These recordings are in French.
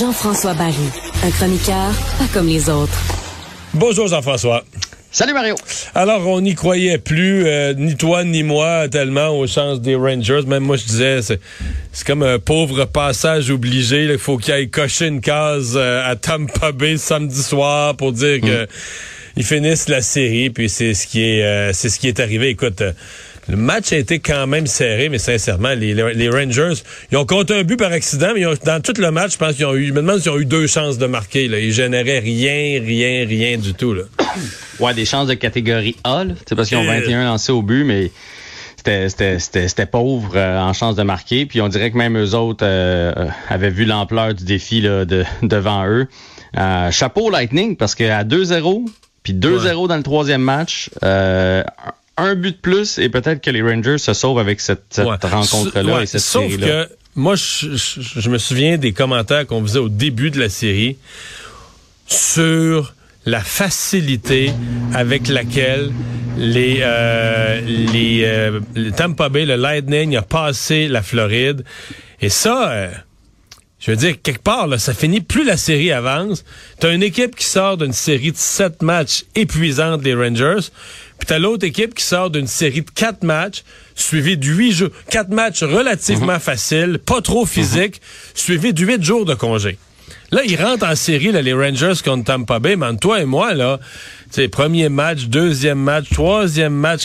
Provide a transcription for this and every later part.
Jean-François Barry, un chroniqueur pas comme les autres. Bonjour Jean-François. Salut Mario. Alors, on n'y croyait plus, euh, ni toi ni moi, tellement aux chances des Rangers. Même moi, je disais, c'est comme un pauvre passage obligé. Il faut qu'il aille cocher une case euh, à Tampa Bay samedi soir pour dire que ils finissent la série. Puis c'est ce qui est, euh, c'est ce qui est arrivé. Écoute. Le match a été quand même serré, mais sincèrement, les, les Rangers, ils ont compté un but par accident, mais dans tout le match, je pense qu'ils ont eu, je me demande s'ils ont eu deux chances de marquer. Là. Ils généraient rien, rien, rien du tout. Là. Ouais, des chances de catégorie A, c'est parce qu'ils ont 21 euh. lancés au but, mais c'était pauvre euh, en chance de marquer. Puis on dirait que même eux autres euh, avaient vu l'ampleur du défi là, de, devant eux. chapeau Lightning, parce qu'à 2-0, puis 2-0 dans le troisième match, un but de plus et peut-être que les Rangers se sauvent avec cette, rencontre-là et cette série-là. que moi, je, me souviens des commentaires qu'on faisait au début de la série sur la facilité avec laquelle les, euh, les, euh, Tampa Bay, le Lightning a passé la Floride. Et ça, euh, je veux dire, quelque part, là, ça finit plus la série avance. T'as une équipe qui sort d'une série de sept matchs épuisante des Rangers. Puis t'as l'autre équipe qui sort d'une série de quatre matchs, suivi de huit jours, quatre matchs relativement mhm. faciles, pas trop physiques, suivi de huit jours de congé. Là, ils rentrent en série, là, les Rangers contre Tampa Bay, mais toi et moi, là, c'est premier match, deuxième match, troisième match.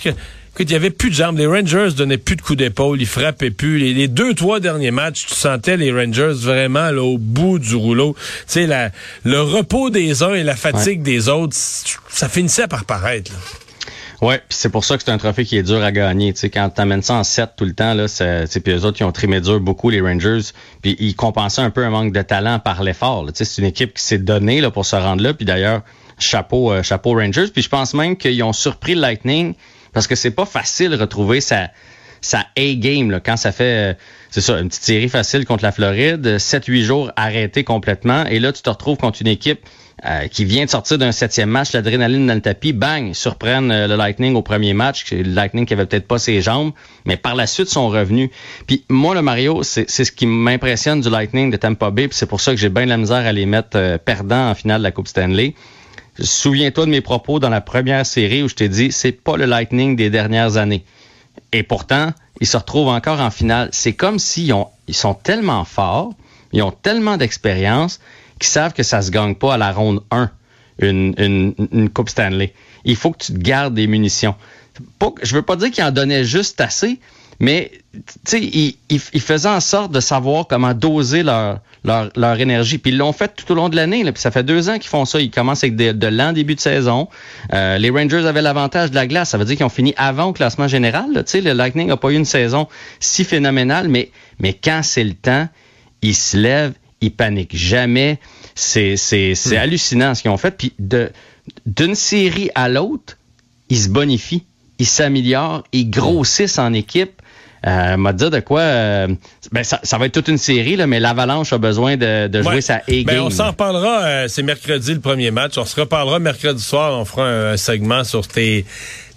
Écoute, il y avait plus de jambes. Les Rangers donnaient plus de coups d'épaule, ils frappaient plus. Les, deux, trois derniers matchs, tu sentais les Rangers vraiment là, au bout du rouleau. Tu sais, le repos des uns et la fatigue des autres, ça finissait par paraître. Là. Ouais, puis c'est pour ça que c'est un trophée qui est dur à gagner. Tu sais, quand t'amènes ça en 7 tout le temps, là, c'est, puis eux autres, ils ont trimé dur beaucoup, les Rangers, puis ils compensaient un peu un manque de talent par l'effort. Tu sais, c'est une équipe qui s'est donnée là, pour se rendre là, puis d'ailleurs, chapeau, euh, chapeau Rangers. Puis je pense même qu'ils ont surpris le Lightning parce que c'est pas facile de retrouver sa, sa A-game quand ça fait, euh, c'est ça, une petite série facile contre la Floride, 7-8 jours arrêté complètement, et là, tu te retrouves contre une équipe euh, qui vient de sortir d'un septième match, l'adrénaline dans le tapis, bang, surprennent euh, le Lightning au premier match, le Lightning qui avait peut-être pas ses jambes, mais par la suite sont revenus. Puis moi, le Mario, c'est ce qui m'impressionne du Lightning de Tampa Bay, puis c'est pour ça que j'ai bien la misère à les mettre perdants en finale de la Coupe Stanley. Souviens-toi de mes propos dans la première série où je t'ai dit, c'est pas le Lightning des dernières années. Et pourtant, ils se retrouvent encore en finale. C'est comme s'ils ont, ils sont tellement forts, ils ont tellement d'expérience qui savent que ça se gagne pas à la ronde 1, une, une, une Coupe Stanley. Il faut que tu te gardes des munitions. Je veux pas dire qu'ils en donnaient juste assez, mais ils, ils, faisaient en sorte de savoir comment doser leur, leur, leur énergie. Puis ils l'ont fait tout au long de l'année. Puis ça fait deux ans qu'ils font ça. Ils commencent avec de, de l'an début de saison. Euh, les Rangers avaient l'avantage de la glace. Ça veut dire qu'ils ont fini avant au classement général. Là. Le Lightning n'a pas eu une saison si phénoménale, mais, mais quand c'est le temps, ils se lèvent, ils paniquent jamais. C'est, c'est, c'est hmm. hallucinant ce qu'ils ont fait. Puis de, d'une série à l'autre, ils se bonifient, ils s'améliorent, ils grossissent en équipe. Euh, m'a dit de quoi euh, ben ça, ça, va être toute une série là, mais l'Avalanche a besoin de, de jouer sa A-game. Ben on s'en reparlera, euh, c'est mercredi le premier match. On se reparlera mercredi soir, on fera un segment sur tes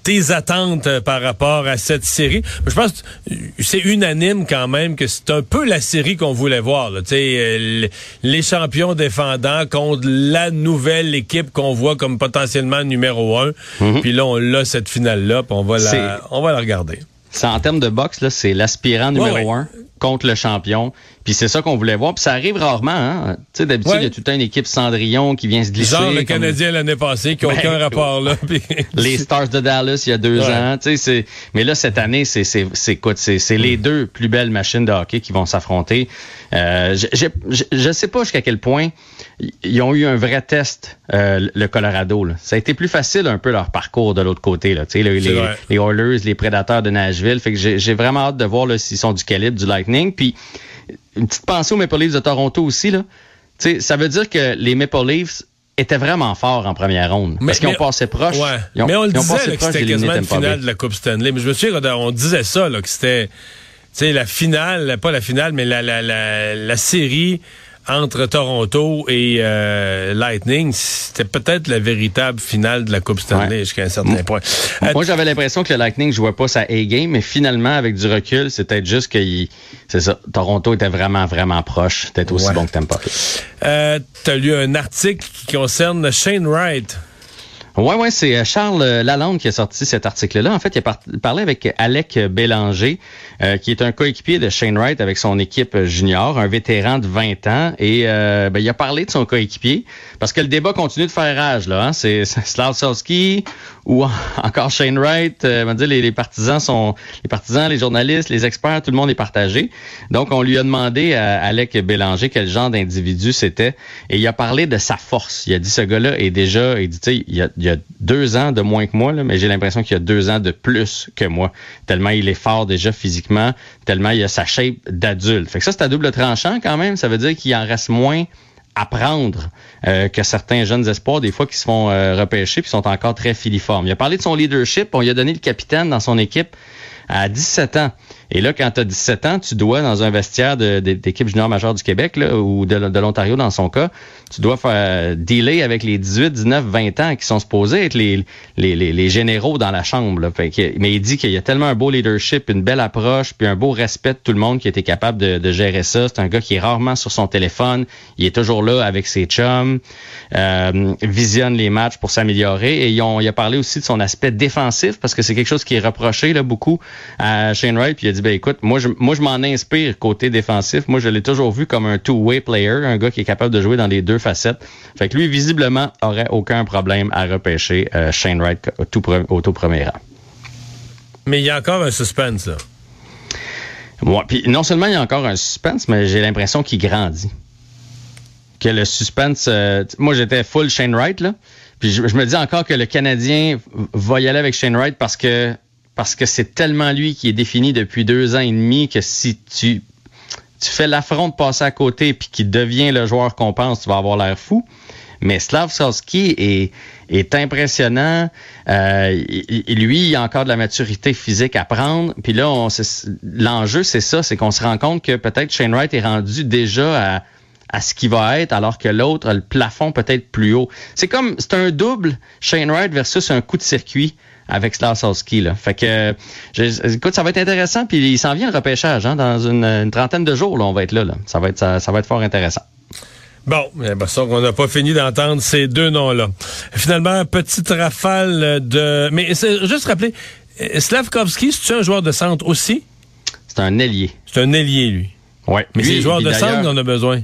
tes attentes euh, par rapport à cette série. Je pense que c'est unanime quand même que c'est un peu la série qu'on voulait voir. Là. Euh, les champions défendants contre la nouvelle équipe qu'on voit comme potentiellement numéro un. Mhm. Puis là, on a cette finale-là, on va la, on va la regarder. C'est en termes de boxe, là, c'est l'aspirant numéro un contre le champion. Puis c'est ça qu'on voulait voir. Puis ça arrive rarement. Hein? Tu sais, d'habitude, il y a toute une équipe Cendrillon qui vient se glisser. Genre le Canadien l'année passée, qui n'a aucun rapport là. les Stars de Dallas il y a deux ans. Tu sais, mais là, cette année, c'est c'est c'est les mm. deux plus belles machines de hockey qui vont s'affronter. Euh, je, je, sais pas jusqu'à quel point ils ont eu un vrai test, euh, le Colorado. Là. Ça a été plus facile un peu leur parcours de l'autre côté. Là. Les, les, les Oilers, les Prédateurs de Nashville. Fait que j'ai vraiment hâte de voir s'ils sont du calibre du Lightning. Puis une petite pensée aux Maple Leafs de Toronto aussi. Là. ça veut dire que les Maple Leafs étaient vraiment forts en première ronde. Mais, parce qu'ils ont passé proche. mais on le disait que c'était quasiment une finale de la Coupe Stanley. Mais je me souviens on disait ça, là, que c'était la finale, pas la finale, mais la, la, la, la série entre Toronto et euh, Lightning, c'était peut-être la véritable finale de la Coupe Stanley jusqu'à un certain point. Moi, j'avais l'impression que le Lightning jouait pas sa A-game, mais finalement, avec du recul, c'était juste que c'est ça, Toronto était vraiment, vraiment proche. C'était aussi bon que Tampa. Euh, tu as lu un article qui concerne Shane Wright. Oui, ouais, c'est euh, Charles euh, Lalande qui a sorti cet article-là. En fait, il a parlé avec Alec Bélanger, euh, qui est un coéquipier de Shane Wright avec son équipe junior, un vétéran de 20 ans. Et ben, il a parlé de son coéquipier parce que le débat continue de faire rage. là. Hein? C'est Slavsowski ou encore Shane Wright. Euh, dire, les, les, partisans sont les partisans, les journalistes, les experts, tout le monde est partagé. Donc, on lui a demandé à Alec Bélanger quel genre d'individu c'était. Et il a parlé de sa force. Il a dit ce gars-là est déjà, il dit, tu sais, il a, il y a deux ans de moins que moi, mais j'ai l'impression qu'il y a deux ans de plus que moi. Tellement il est fort déjà physiquement, tellement il a sa shape d'adulte. Fait que ça, c'est à double tranchant quand même. Ça veut dire qu'il en reste moins apprendre euh, que certains jeunes espoirs, des fois, qui se font euh, repêcher puis sont encore très filiformes. Il a parlé de son leadership, on lui a donné le capitaine dans son équipe à 17 ans. Et là, quand tu as 17 ans, tu dois, dans un vestiaire d'équipe junior majeure du Québec ou de, l'Ontario dans son cas, tu dois faire dealer avec les 18, 19, 20 ans qui sont supposés être les, les, généraux dans la chambre. Là. Mais il dit qu'il y a tellement un beau leadership, une belle approche, puis un beau respect de tout le monde qui était capable de, gérer ça. C'est un gars qui est rarement sur son téléphone. Il est toujours là avec ses chums, euh, visionne les matchs pour s'améliorer. Et il a parlé aussi de son aspect défensif parce que c'est quelque chose qui est reproché là, beaucoup à Shane Wright. Puis il a dit, ben écoute, moi je, moi je m'en inspire côté défensif. Moi je l'ai toujours vu comme un two-way player, un gars qui est capable de jouer dans les deux facettes. Fait que lui, visiblement, aurait aucun problème à repêcher euh, Shane Wright au tout, au tout premier rang. Mais il y a encore un suspense, là. Ouais, puis non seulement il y a encore un suspense, mais j'ai l'impression qu'il grandit. Que le suspense... Euh, moi, j'étais full Shane Wright, là. Puis je, je, me dis encore que le Canadien va y aller avec Shane Wright parce que parce que c'est tellement lui qui est défini depuis deux ans et demi que si tu tu fais l'affront de passer à côté puis qu'il devient le joueur qu'on pense, tu vas avoir l'air fou. Mais Slavsowski est, est impressionnant. Euh, lui, il a encore de la maturité physique à prendre. Puis là, l'enjeu, c'est ça, c'est qu'on se rend compte que peut-être Shane Wright est rendu déjà à, ce qui va être, alors que l'autre a le plafond peut-être plus haut. C'est comme, c'est un double Shane Wright versus un coup de circuit avec Slavsowski. Là. Fait que, écoute, ça va être intéressant. Puis il s'en vient le repêchage hein, dans une, trentaine de jours. Là, on va être là. là. Ça, va être, ça, va être fort intéressant. Bon, eh ben, ça, on n'a pas fini d'entendre ces deux noms-là. Finalement, petite rafale de... Mais juste rappeler, Slavkovski, c'est un joueur de centre aussi? C'est un ailier. C'est un ailier, lui. Oui. Mais c'est joueur de centre on a besoin.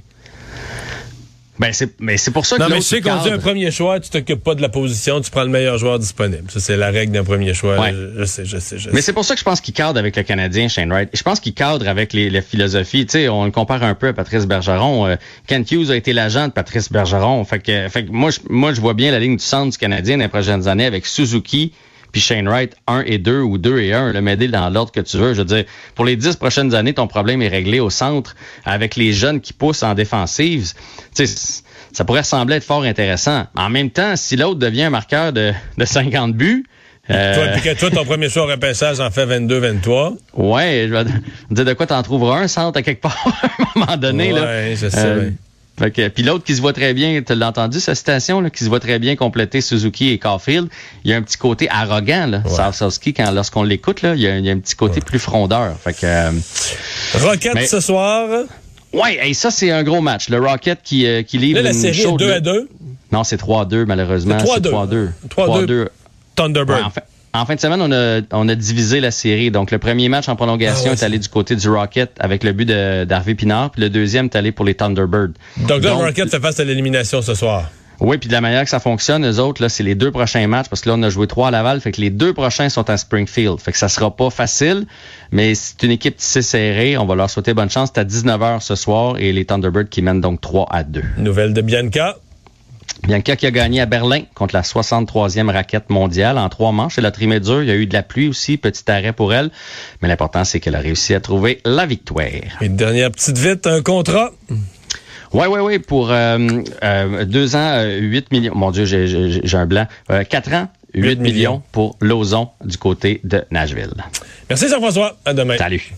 Ben c'est mais c'est pour ça que Non mais tu sais qu'on dit un premier choix, tu t'occupes pas de la position, tu prends le meilleur joueur disponible. Ça c'est la règle d'un premier choix. Je, sais, je sais, je Mais c'est pour ça que je pense qu'il cadre avec le Canadien Shane Wright. Je pense qu'il cadre avec les, les philosophies, tu sais, on le compare un peu à Patrice Bergeron. Euh, Kent Hughes a été l'agent de Patrice Bergeron. Fait que fait que moi je, moi je vois bien la ligne du centre du Canadien dans les prochaines années avec Suzuki puis Shane Wright 1 et 2 ou 2 et 1, le m'aider dans l'ordre que tu veux. Je veux dire, pour les 10 prochaines années, ton problème est réglé au centre avec les jeunes qui poussent en défensive. Tu sais, ça pourrait sembler être fort intéressant. En même temps, si l'autre devient un marqueur de, de 50 buts, euh... Toi, toi, ton premier choix au repêchage en fait 22-23. Ouais, je vais dire de quoi t'en trouveras un centre à quelque part à un moment donné. Ouais, là. je sais. Euh, fait que, puis l'autre qui se voit très bien, tu l'as entendu, cette citation, là, qui se voit très bien compléter Suzuki et Caulfield, il y a un petit côté arrogant, là, ouais. quand lorsqu'on l'écoute, là, il y, a, il y, a, un petit côté plus frondeur. Fait que, euh, Rocket ce soir. Ouais, et ça, c'est un gros match. Le Rocket qui, euh, qui livre là, la série est 2 à 2? Non, c'est 3-2, malheureusement. 3-2. 3-2. Thunderbird. Ouais, en, fin, en, fin, de semaine, on a, on a divisé la série. Donc, le premier match en prolongation ah ouais, est allé du côté du Rocket avec le but d'Harvey Pinard. Puis le deuxième est allé pour les Thunderbirds. Donc là, le Rocket fait face à l'élimination ce soir. Oui, puis de la manière que ça fonctionne, les autres, là, c'est les deux prochains matchs, parce que là, on a joué trois à Laval, fait que les deux prochains sont à Springfield. Fait que ça sera pas facile, mais c'est une équipe tissée serrée. On va leur souhaiter bonne chance. C'est à 19h ce soir et les Thunderbirds qui mènent donc 3 à 2. Nouvelle de Bianca. Bianca qui a gagné à Berlin contre la 63e raquette mondiale en trois manches. Elle a trimé dur. Il y a eu de la pluie aussi, petit arrêt pour elle. Mais l'important, c'est qu'elle a réussi à trouver la victoire. Et dernière petite vite, un contrat. Oui, oui, oui, pour euh, euh, deux ans, euh, 8 millions. Mon Dieu, j'ai un blanc. Euh, quatre ans, 8, 8 millions. millions pour Lauson du côté de Nashville. Merci Jean-François. À demain. Salut.